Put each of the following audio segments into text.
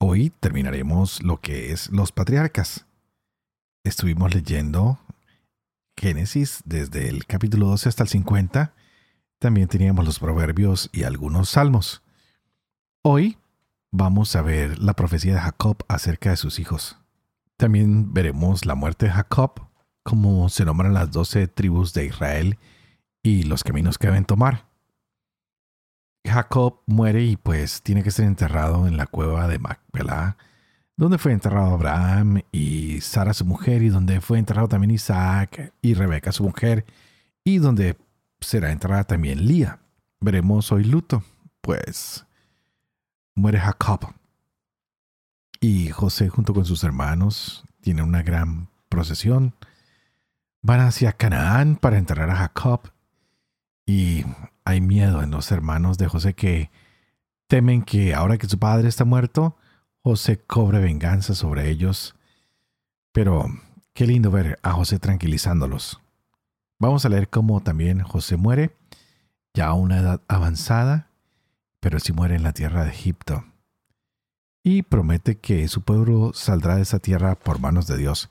Hoy terminaremos lo que es los patriarcas. Estuvimos leyendo Génesis desde el capítulo 12 hasta el 50. También teníamos los proverbios y algunos salmos. Hoy vamos a ver la profecía de Jacob acerca de sus hijos. También veremos la muerte de Jacob, cómo se nombran las doce tribus de Israel y los caminos que deben tomar. Jacob muere y pues tiene que ser enterrado en la cueva de Macpelá, donde fue enterrado Abraham y Sara su mujer, y donde fue enterrado también Isaac y Rebeca su mujer, y donde será enterrada también Lía. Veremos hoy luto, pues muere Jacob. Y José junto con sus hermanos tienen una gran procesión. Van hacia Canaán para enterrar a Jacob. Y hay miedo en los hermanos de José que temen que ahora que su padre está muerto, José cobre venganza sobre ellos. Pero qué lindo ver a José tranquilizándolos. Vamos a leer cómo también José muere, ya a una edad avanzada, pero si muere en la tierra de Egipto. Y promete que su pueblo saldrá de esa tierra por manos de Dios.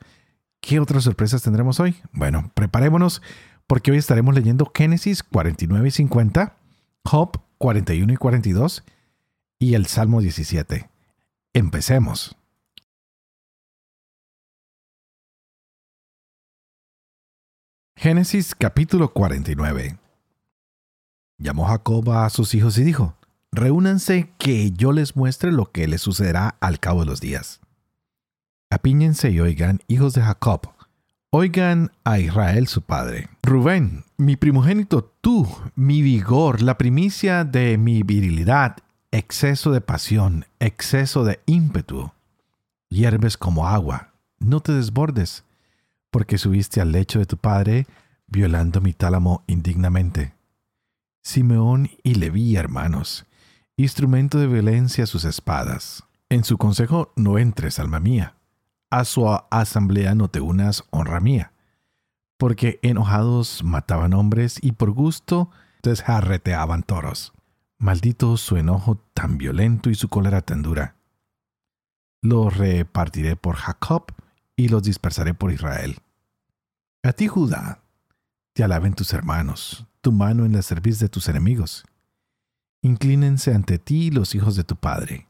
¿Qué otras sorpresas tendremos hoy? Bueno, preparémonos porque hoy estaremos leyendo Génesis 49 y 50, Job 41 y 42 y el Salmo 17. Empecemos. Génesis capítulo 49. Llamó Jacob a sus hijos y dijo, Reúnanse que yo les muestre lo que les sucederá al cabo de los días. Apíñense y oigan, hijos de Jacob, Oigan a Israel su padre. Rubén, mi primogénito, tú, mi vigor, la primicia de mi virilidad, exceso de pasión, exceso de ímpetu. Hierves como agua, no te desbordes, porque subiste al lecho de tu padre, violando mi tálamo indignamente. Simeón y Leví, hermanos, instrumento de violencia sus espadas. En su consejo no entres, alma mía a su asamblea no te unas, honra mía. Porque enojados mataban hombres y por gusto desjarreteaban toros. Maldito su enojo tan violento y su cólera tan dura. Los repartiré por Jacob y los dispersaré por Israel. A ti, Judá, te alaben tus hermanos, tu mano en la cerviz de tus enemigos. Inclínense ante ti los hijos de tu padre.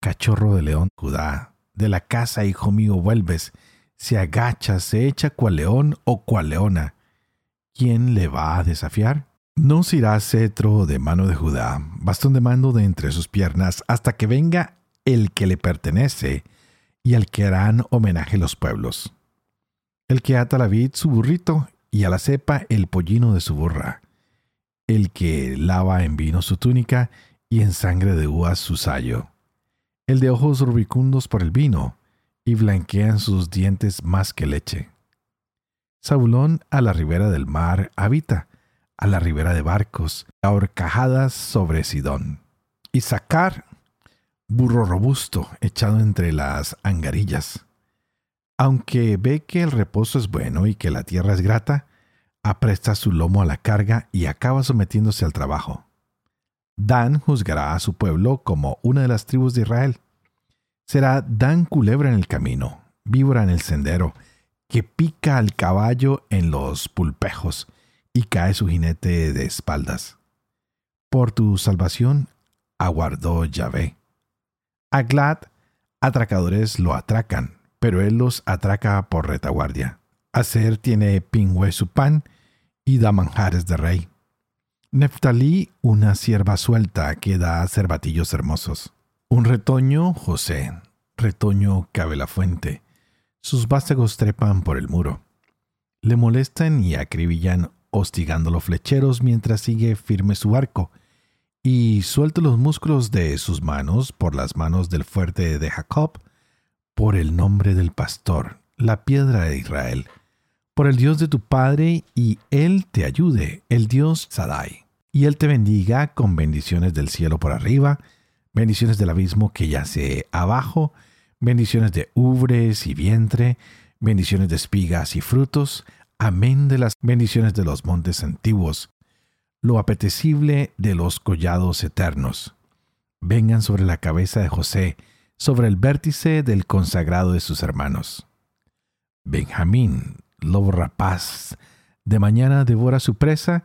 Cachorro de león, Judá, de la casa, hijo mío, vuelves, se agacha, se echa cual león o cual leona. ¿Quién le va a desafiar? No se irá cetro de mano de Judá, bastón de mando de entre sus piernas, hasta que venga el que le pertenece y al que harán homenaje los pueblos. El que ata la vid su burrito y a la cepa el pollino de su burra. El que lava en vino su túnica y en sangre de uvas su sayo el de ojos rubicundos por el vino, y blanquean sus dientes más que leche. Zabulón a la ribera del mar habita, a la ribera de barcos, a horcajadas sobre Sidón. Y sacar, burro robusto, echado entre las angarillas. Aunque ve que el reposo es bueno y que la tierra es grata, apresta su lomo a la carga y acaba sometiéndose al trabajo. Dan juzgará a su pueblo como una de las tribus de Israel. Será Dan culebra en el camino, víbora en el sendero, que pica al caballo en los pulpejos y cae su jinete de espaldas. Por tu salvación aguardó Yahvé. A Glad, atracadores lo atracan, pero él los atraca por retaguardia. Aser tiene pingüe su pan y da manjares de rey. Neftalí, una sierva suelta que da cervatillos hermosos. Un retoño, José. Retoño cabe la fuente. Sus vástagos trepan por el muro. Le molestan y acribillan hostigando los flecheros mientras sigue firme su arco, y suelto los músculos de sus manos por las manos del fuerte de Jacob, por el nombre del pastor, la piedra de Israel, por el Dios de tu Padre, y Él te ayude, el Dios Sadai. Y Él te bendiga con bendiciones del cielo por arriba, bendiciones del abismo que yace abajo, bendiciones de ubres y vientre, bendiciones de espigas y frutos, amén de las bendiciones de los montes antiguos, lo apetecible de los collados eternos. Vengan sobre la cabeza de José, sobre el vértice del consagrado de sus hermanos. Benjamín, lobo rapaz, de mañana devora su presa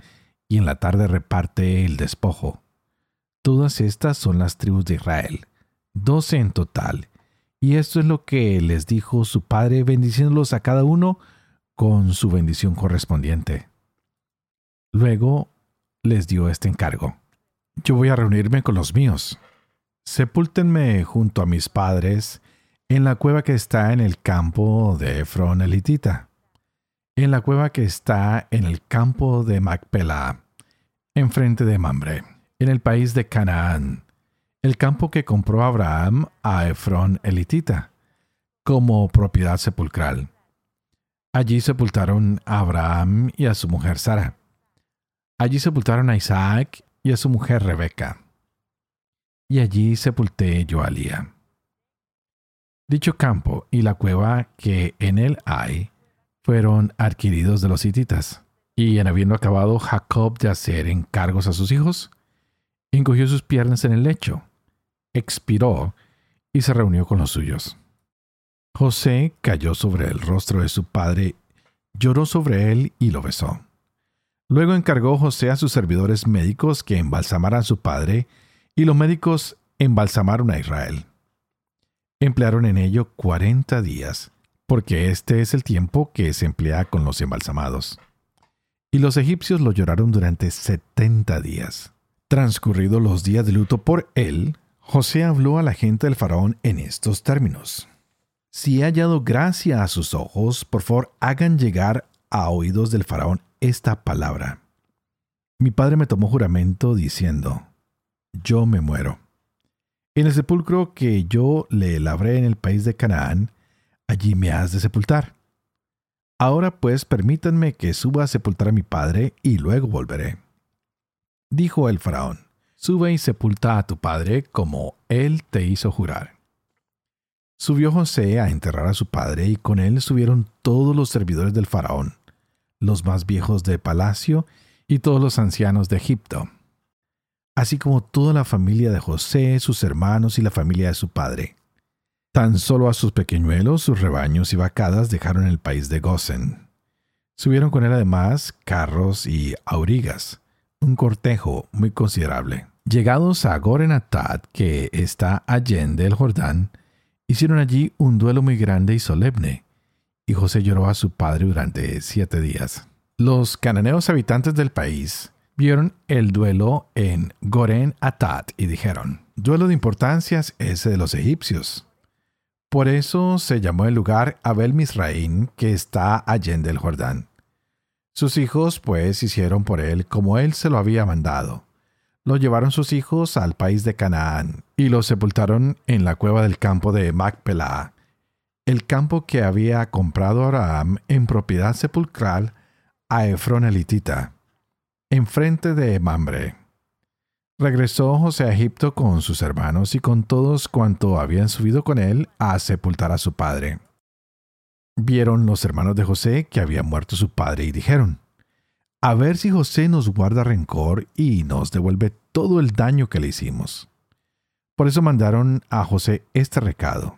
y en la tarde reparte el despojo. Todas estas son las tribus de Israel, doce en total, y esto es lo que les dijo su padre bendiciéndolos a cada uno con su bendición correspondiente. Luego les dio este encargo. Yo voy a reunirme con los míos. Sepúltenme junto a mis padres en la cueva que está en el campo de Efron elitita, en la cueva que está en el campo de Macpela, enfrente de Mambre, en el país de Canaán, el campo que compró Abraham a Efron elitita, como propiedad sepulcral. Allí sepultaron a Abraham y a su mujer Sara. Allí sepultaron a Isaac y a su mujer Rebeca. Y allí sepulté yo a Lía. Dicho campo y la cueva que en él hay fueron adquiridos de los hititas. Y en habiendo acabado Jacob de hacer encargos a sus hijos, encogió sus piernas en el lecho, expiró y se reunió con los suyos. José cayó sobre el rostro de su padre, lloró sobre él y lo besó. Luego encargó José a sus servidores médicos que embalsamaran a su padre, y los médicos embalsamaron a Israel. Emplearon en ello cuarenta días, porque este es el tiempo que se emplea con los embalsamados. Y los egipcios lo lloraron durante setenta días. Transcurridos los días de luto por él, José habló a la gente del faraón en estos términos. Si he hallado gracia a sus ojos, por favor hagan llegar a oídos del faraón esta palabra. Mi padre me tomó juramento diciendo, yo me muero. En el sepulcro que yo le labré en el país de Canaán, allí me has de sepultar. Ahora pues permítanme que suba a sepultar a mi padre y luego volveré. Dijo el faraón, sube y sepulta a tu padre como él te hizo jurar. Subió José a enterrar a su padre y con él subieron todos los servidores del faraón, los más viejos de palacio y todos los ancianos de Egipto, así como toda la familia de José, sus hermanos y la familia de su padre. Tan solo a sus pequeñuelos, sus rebaños y vacadas dejaron el país de Gosen. Subieron con él además carros y aurigas, un cortejo muy considerable. Llegados a Gorenatat, que está allende el Jordán, Hicieron allí un duelo muy grande y solemne, y José lloró a su padre durante siete días. Los cananeos habitantes del país vieron el duelo en Goren Atat y dijeron, duelo de importancias ese de los egipcios. Por eso se llamó el lugar Abel Misraín, que está allende el Jordán. Sus hijos, pues, hicieron por él como él se lo había mandado lo llevaron sus hijos al país de Canaán y lo sepultaron en la cueva del campo de Macpela, el campo que había comprado Abraham en propiedad sepulcral a Efron elitita, enfrente de Mambre. Regresó José a Egipto con sus hermanos y con todos cuanto habían subido con él a sepultar a su padre. Vieron los hermanos de José que había muerto su padre y dijeron, a ver si José nos guarda rencor y nos devuelve todo el daño que le hicimos. Por eso mandaron a José este recado.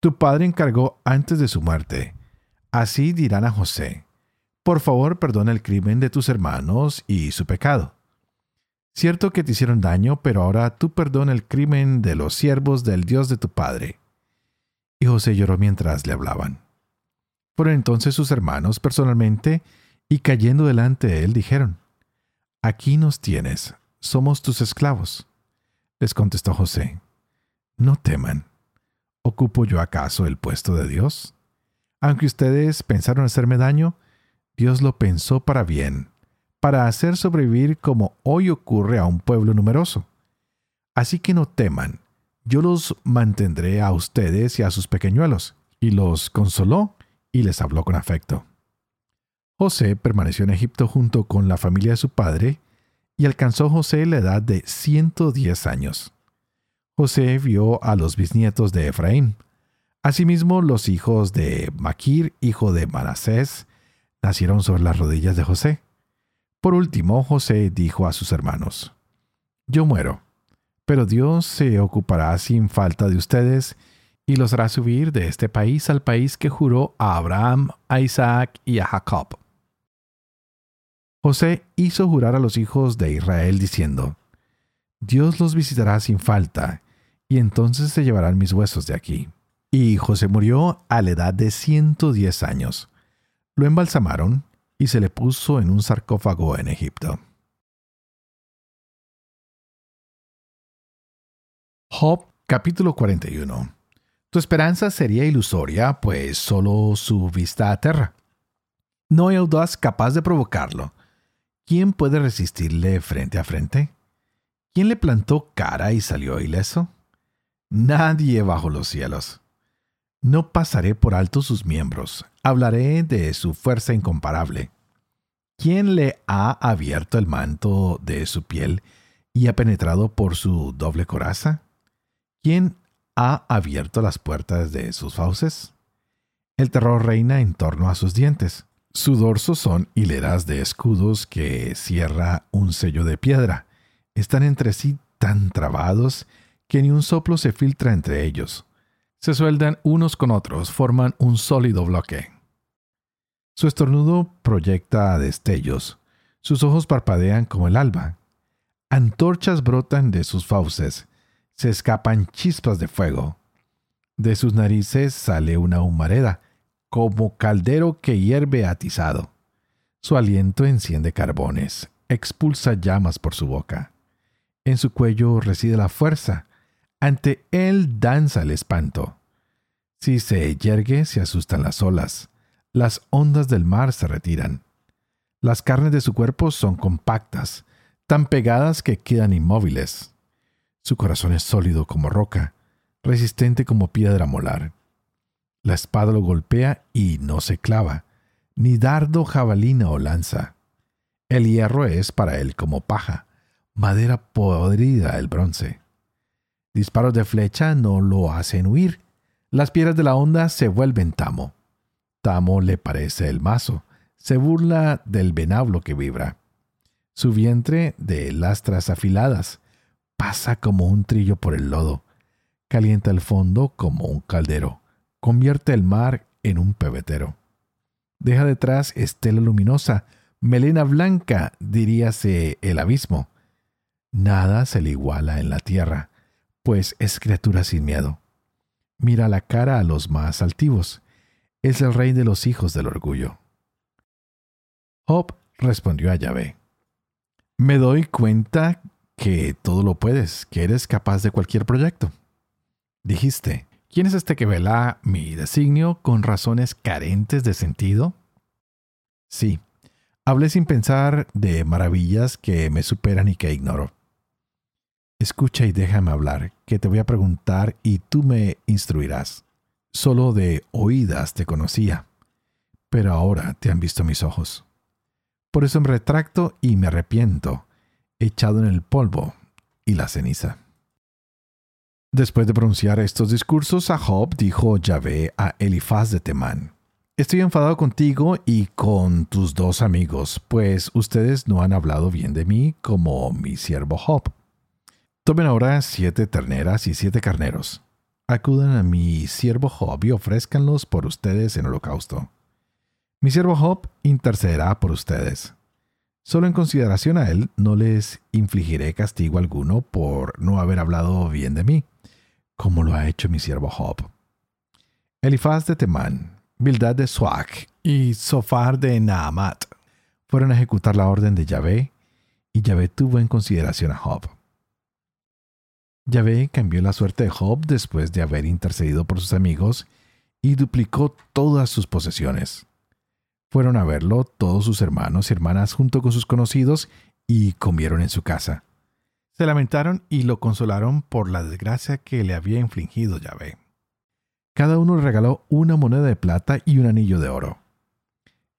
Tu padre encargó antes de su muerte. Así dirán a José, por favor perdona el crimen de tus hermanos y su pecado. Cierto que te hicieron daño, pero ahora tú perdona el crimen de los siervos del Dios de tu padre. Y José lloró mientras le hablaban. Por entonces sus hermanos personalmente y cayendo delante de él dijeron, Aquí nos tienes, somos tus esclavos. Les contestó José, No teman, ¿ocupo yo acaso el puesto de Dios? Aunque ustedes pensaron hacerme daño, Dios lo pensó para bien, para hacer sobrevivir como hoy ocurre a un pueblo numeroso. Así que no teman, yo los mantendré a ustedes y a sus pequeñuelos. Y los consoló y les habló con afecto. José permaneció en Egipto junto con la familia de su padre y alcanzó José la edad de 110 años. José vio a los bisnietos de Efraín. Asimismo, los hijos de Maquir, hijo de Manasés, nacieron sobre las rodillas de José. Por último, José dijo a sus hermanos, Yo muero, pero Dios se ocupará sin falta de ustedes y los hará subir de este país al país que juró a Abraham, a Isaac y a Jacob. José hizo jurar a los hijos de Israel diciendo, Dios los visitará sin falta, y entonces se llevarán mis huesos de aquí. Y José murió a la edad de 110 años. Lo embalsamaron y se le puso en un sarcófago en Egipto. Job capítulo 41 Tu esperanza sería ilusoria, pues solo su vista aterra. No hay audaz capaz de provocarlo. ¿Quién puede resistirle frente a frente? ¿Quién le plantó cara y salió ileso? Nadie bajo los cielos. No pasaré por alto sus miembros, hablaré de su fuerza incomparable. ¿Quién le ha abierto el manto de su piel y ha penetrado por su doble coraza? ¿Quién ha abierto las puertas de sus fauces? El terror reina en torno a sus dientes. Su dorso son hileras de escudos que cierra un sello de piedra. Están entre sí tan trabados que ni un soplo se filtra entre ellos se sueldan unos con otros, forman un sólido bloque. Su estornudo proyecta destellos, sus ojos parpadean como el alba. Antorchas brotan de sus fauces, se escapan chispas de fuego. De sus narices sale una humareda, como caldero que hierve atizado. Su aliento enciende carbones, expulsa llamas por su boca. En su cuello reside la fuerza, ante él danza el espanto. Si se yergue, se asustan las olas. Las ondas del mar se retiran. Las carnes de su cuerpo son compactas, tan pegadas que quedan inmóviles. Su corazón es sólido como roca, resistente como piedra molar. La espada lo golpea y no se clava, ni dardo, jabalina o lanza. El hierro es para él como paja, madera podrida el bronce. Disparos de flecha no lo hacen huir. Las piedras de la onda se vuelven tamo. Tamo le parece el mazo. Se burla del venablo que vibra. Su vientre, de lastras afiladas, pasa como un trillo por el lodo. Calienta el fondo como un caldero. Convierte el mar en un pebetero. Deja detrás estela luminosa, melena blanca, diríase el abismo. Nada se le iguala en la tierra pues es criatura sin miedo. Mira la cara a los más altivos. Es el rey de los hijos del orgullo. Job respondió a Yahvé. Me doy cuenta que todo lo puedes, que eres capaz de cualquier proyecto. Dijiste, ¿quién es este que vela mi designio con razones carentes de sentido? Sí, hablé sin pensar de maravillas que me superan y que ignoro. Escucha y déjame hablar, que te voy a preguntar y tú me instruirás. Solo de oídas te conocía, pero ahora te han visto mis ojos. Por eso me retracto y me arrepiento, echado en el polvo y la ceniza. Después de pronunciar estos discursos, a Job dijo Yahvé a Elifaz de Temán, Estoy enfadado contigo y con tus dos amigos, pues ustedes no han hablado bien de mí como mi siervo Job. Tomen ahora siete terneras y siete carneros. Acudan a mi siervo Job y ofrézcanlos por ustedes en holocausto. Mi siervo Job intercederá por ustedes. Solo en consideración a él no les infligiré castigo alguno por no haber hablado bien de mí, como lo ha hecho mi siervo Job. Elifaz de Temán, Bildad de Suak y Sofar de Naamat fueron a ejecutar la orden de Yahvé, y Yahvé tuvo en consideración a Job. Yahvé cambió la suerte de Job después de haber intercedido por sus amigos y duplicó todas sus posesiones. Fueron a verlo todos sus hermanos y hermanas junto con sus conocidos y comieron en su casa. Se lamentaron y lo consolaron por la desgracia que le había infligido Yahvé. Cada uno le regaló una moneda de plata y un anillo de oro.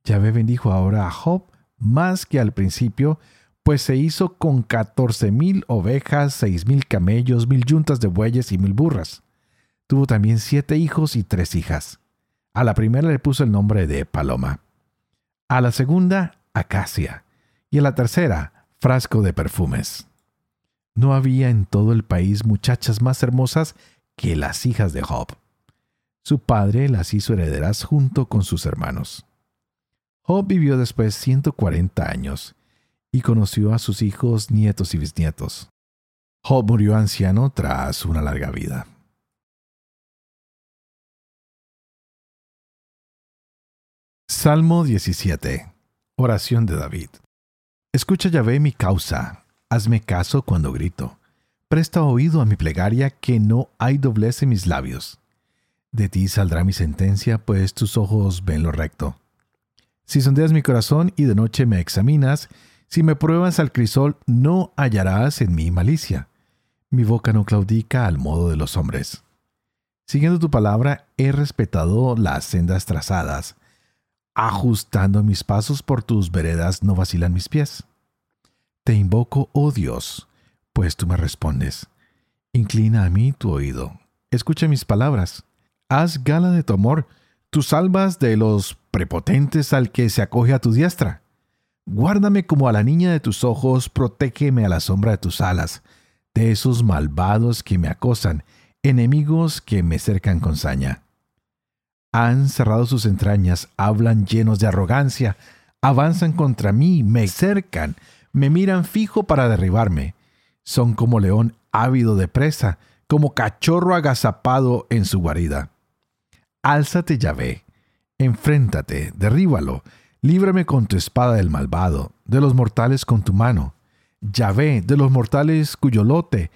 Yahvé bendijo ahora a Job más que al principio, pues se hizo con catorce mil ovejas, seis mil camellos, mil yuntas de bueyes y mil burras. Tuvo también siete hijos y tres hijas. A la primera le puso el nombre de Paloma, a la segunda Acacia y a la tercera Frasco de perfumes. No había en todo el país muchachas más hermosas que las hijas de Job. Su padre las hizo herederas junto con sus hermanos. Job vivió después 140 años y conoció a sus hijos, nietos y bisnietos. Job murió anciano tras una larga vida. Salmo 17. Oración de David. Escucha Yahvé mi causa, hazme caso cuando grito. Presta oído a mi plegaria, que no hay doblez en mis labios. De ti saldrá mi sentencia, pues tus ojos ven lo recto. Si sondeas mi corazón y de noche me examinas, si me pruebas al crisol, no hallarás en mí malicia. Mi boca no claudica al modo de los hombres. Siguiendo tu palabra, he respetado las sendas trazadas. Ajustando mis pasos por tus veredas, no vacilan mis pies. Te invoco, oh Dios, pues tú me respondes. Inclina a mí tu oído. Escucha mis palabras. Haz gala de tu amor Tú salvas de los prepotentes al que se acoge a tu diestra. Guárdame como a la niña de tus ojos, protégeme a la sombra de tus alas, de esos malvados que me acosan, enemigos que me cercan con saña. Han cerrado sus entrañas, hablan llenos de arrogancia, avanzan contra mí, me cercan, me miran fijo para derribarme. Son como león ávido de presa, como cachorro agazapado en su guarida. Álzate, Yahvé, enfréntate, derríbalo, líbrame con tu espada del malvado, de los mortales con tu mano. Yahvé, de los mortales cuyo lote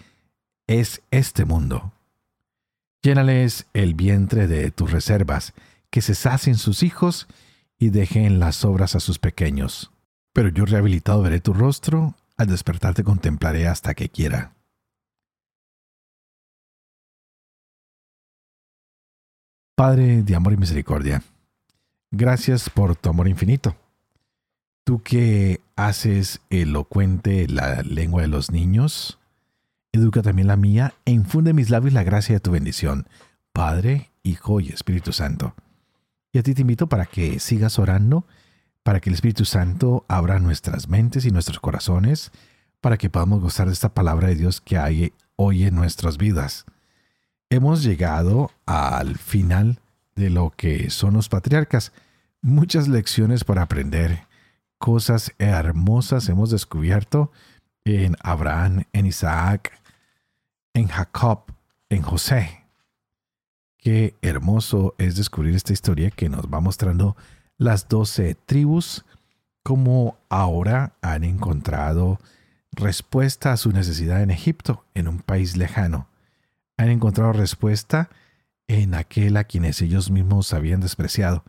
es este mundo. Llénales el vientre de tus reservas, que se sacien sus hijos y dejen las obras a sus pequeños. Pero yo rehabilitado veré tu rostro, al despertar te contemplaré hasta que quiera. Padre de amor y misericordia, gracias por tu amor infinito. Tú que haces elocuente la lengua de los niños, educa también la mía e infunde en mis labios la gracia de tu bendición, Padre, Hijo y Espíritu Santo. Y a ti te invito para que sigas orando, para que el Espíritu Santo abra nuestras mentes y nuestros corazones, para que podamos gozar de esta palabra de Dios que hay hoy en nuestras vidas hemos llegado al final de lo que son los patriarcas. Muchas lecciones para aprender, cosas hermosas hemos descubierto en Abraham, en Isaac, en Jacob, en José. Qué hermoso es descubrir esta historia que nos va mostrando las doce tribus, como ahora han encontrado respuesta a su necesidad en Egipto, en un país lejano han encontrado respuesta en aquel a quienes ellos mismos habían despreciado.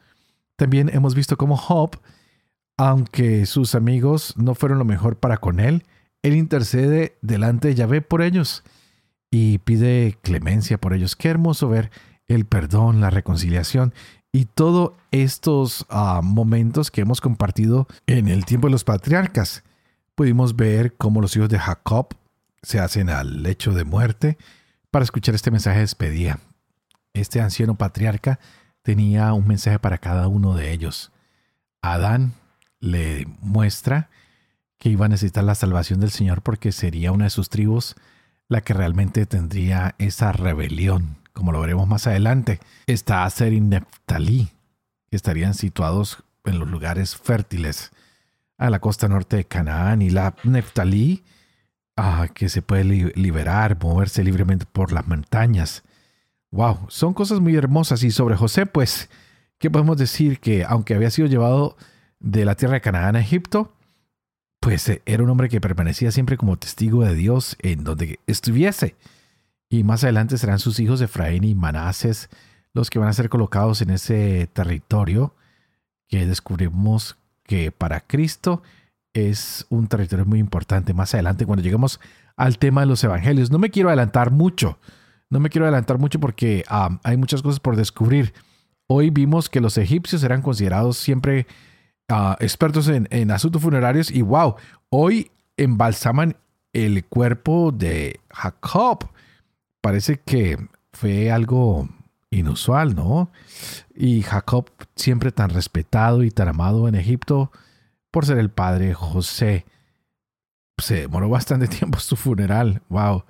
También hemos visto cómo Job, aunque sus amigos no fueron lo mejor para con él, él intercede delante de Yahvé por ellos y pide clemencia por ellos. Qué hermoso ver el perdón, la reconciliación y todos estos ah, momentos que hemos compartido en el tiempo de los patriarcas. Pudimos ver cómo los hijos de Jacob se hacen al lecho de muerte, para escuchar este mensaje de despedida. Este anciano patriarca tenía un mensaje para cada uno de ellos. Adán le muestra que iba a necesitar la salvación del Señor porque sería una de sus tribus la que realmente tendría esa rebelión, como lo veremos más adelante. Está Aser y Neftalí, que estarían situados en los lugares fértiles a la costa norte de Canaán, y la Neftalí ah, que se puede liberar, moverse libremente por las montañas. Wow, son cosas muy hermosas. Y sobre José, pues, ¿qué podemos decir? Que aunque había sido llevado de la tierra de Canaán a Egipto, pues eh, era un hombre que permanecía siempre como testigo de Dios en donde estuviese. Y más adelante serán sus hijos Efraín y Manases los que van a ser colocados en ese territorio que descubrimos que para Cristo es un territorio muy importante. Más adelante, cuando llegamos al tema de los evangelios. No me quiero adelantar mucho, no me quiero adelantar mucho porque ah, hay muchas cosas por descubrir. Hoy vimos que los egipcios eran considerados siempre ah, expertos en, en asuntos funerarios y wow, hoy embalsaman el cuerpo de Jacob. Parece que fue algo inusual, ¿no? Y Jacob, siempre tan respetado y tan amado en Egipto por ser el padre José, se demoró bastante tiempo su funeral. Wow.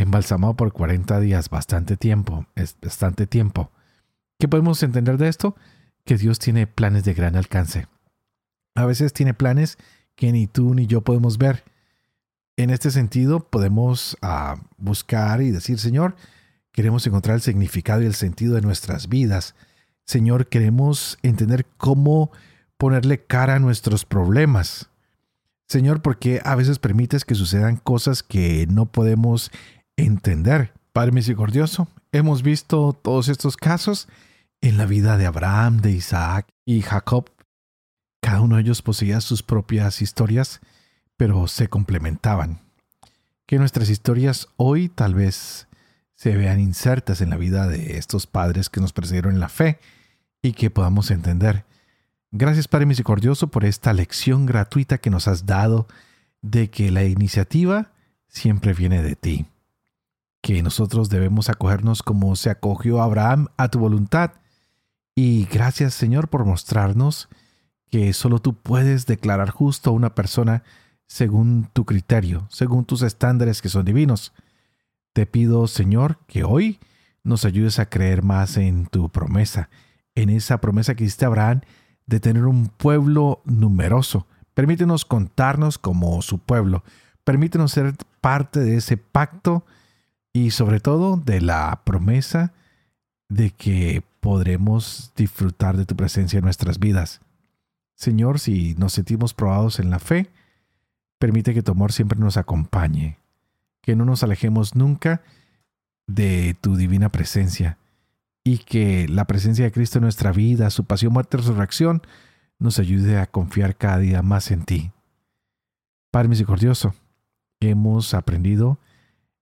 Embalsamado por 40 días, bastante tiempo, es bastante tiempo. ¿Qué podemos entender de esto? Que Dios tiene planes de gran alcance. A veces tiene planes que ni tú ni yo podemos ver. En este sentido, podemos ah, buscar y decir, Señor, queremos encontrar el significado y el sentido de nuestras vidas. Señor, queremos entender cómo ponerle cara a nuestros problemas. Señor, porque a veces permites que sucedan cosas que no podemos entender. Padre misericordioso, hemos visto todos estos casos en la vida de Abraham, de Isaac y Jacob. Cada uno de ellos poseía sus propias historias, pero se complementaban. Que nuestras historias hoy tal vez se vean insertas en la vida de estos padres que nos precedieron en la fe y que podamos entender Gracias Padre Misericordioso por esta lección gratuita que nos has dado de que la iniciativa siempre viene de ti, que nosotros debemos acogernos como se acogió Abraham a tu voluntad. Y gracias Señor por mostrarnos que solo tú puedes declarar justo a una persona según tu criterio, según tus estándares que son divinos. Te pido Señor que hoy nos ayudes a creer más en tu promesa, en esa promesa que hiciste a Abraham de tener un pueblo numeroso. Permítenos contarnos como su pueblo. Permítenos ser parte de ese pacto y sobre todo de la promesa de que podremos disfrutar de tu presencia en nuestras vidas. Señor, si nos sentimos probados en la fe, permite que tu amor siempre nos acompañe, que no nos alejemos nunca de tu divina presencia y que la presencia de Cristo en nuestra vida, su pasión, muerte y resurrección, nos ayude a confiar cada día más en ti. Padre misericordioso, hemos aprendido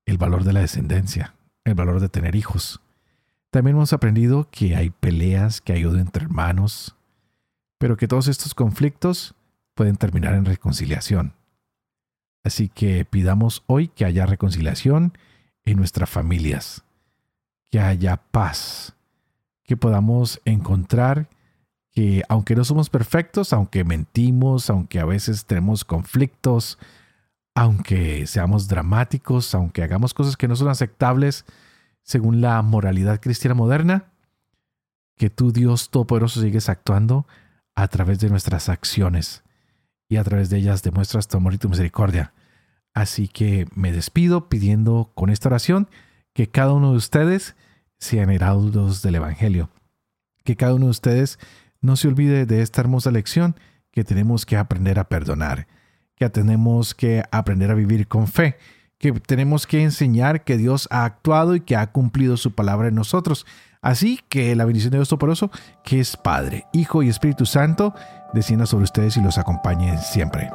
el valor de la descendencia, el valor de tener hijos. También hemos aprendido que hay peleas, que hay odio entre hermanos, pero que todos estos conflictos pueden terminar en reconciliación. Así que pidamos hoy que haya reconciliación en nuestras familias que haya paz, que podamos encontrar que aunque no somos perfectos, aunque mentimos, aunque a veces tenemos conflictos, aunque seamos dramáticos, aunque hagamos cosas que no son aceptables según la moralidad cristiana moderna, que tú Dios Todopoderoso sigues actuando a través de nuestras acciones y a través de ellas demuestras tu amor y tu misericordia. Así que me despido pidiendo con esta oración que cada uno de ustedes sean heraldos del Evangelio. Que cada uno de ustedes no se olvide de esta hermosa lección que tenemos que aprender a perdonar, que tenemos que aprender a vivir con fe, que tenemos que enseñar que Dios ha actuado y que ha cumplido su palabra en nosotros. Así que la bendición de Dios Toporoso, que es Padre, Hijo y Espíritu Santo, descienda sobre ustedes y los acompañe siempre.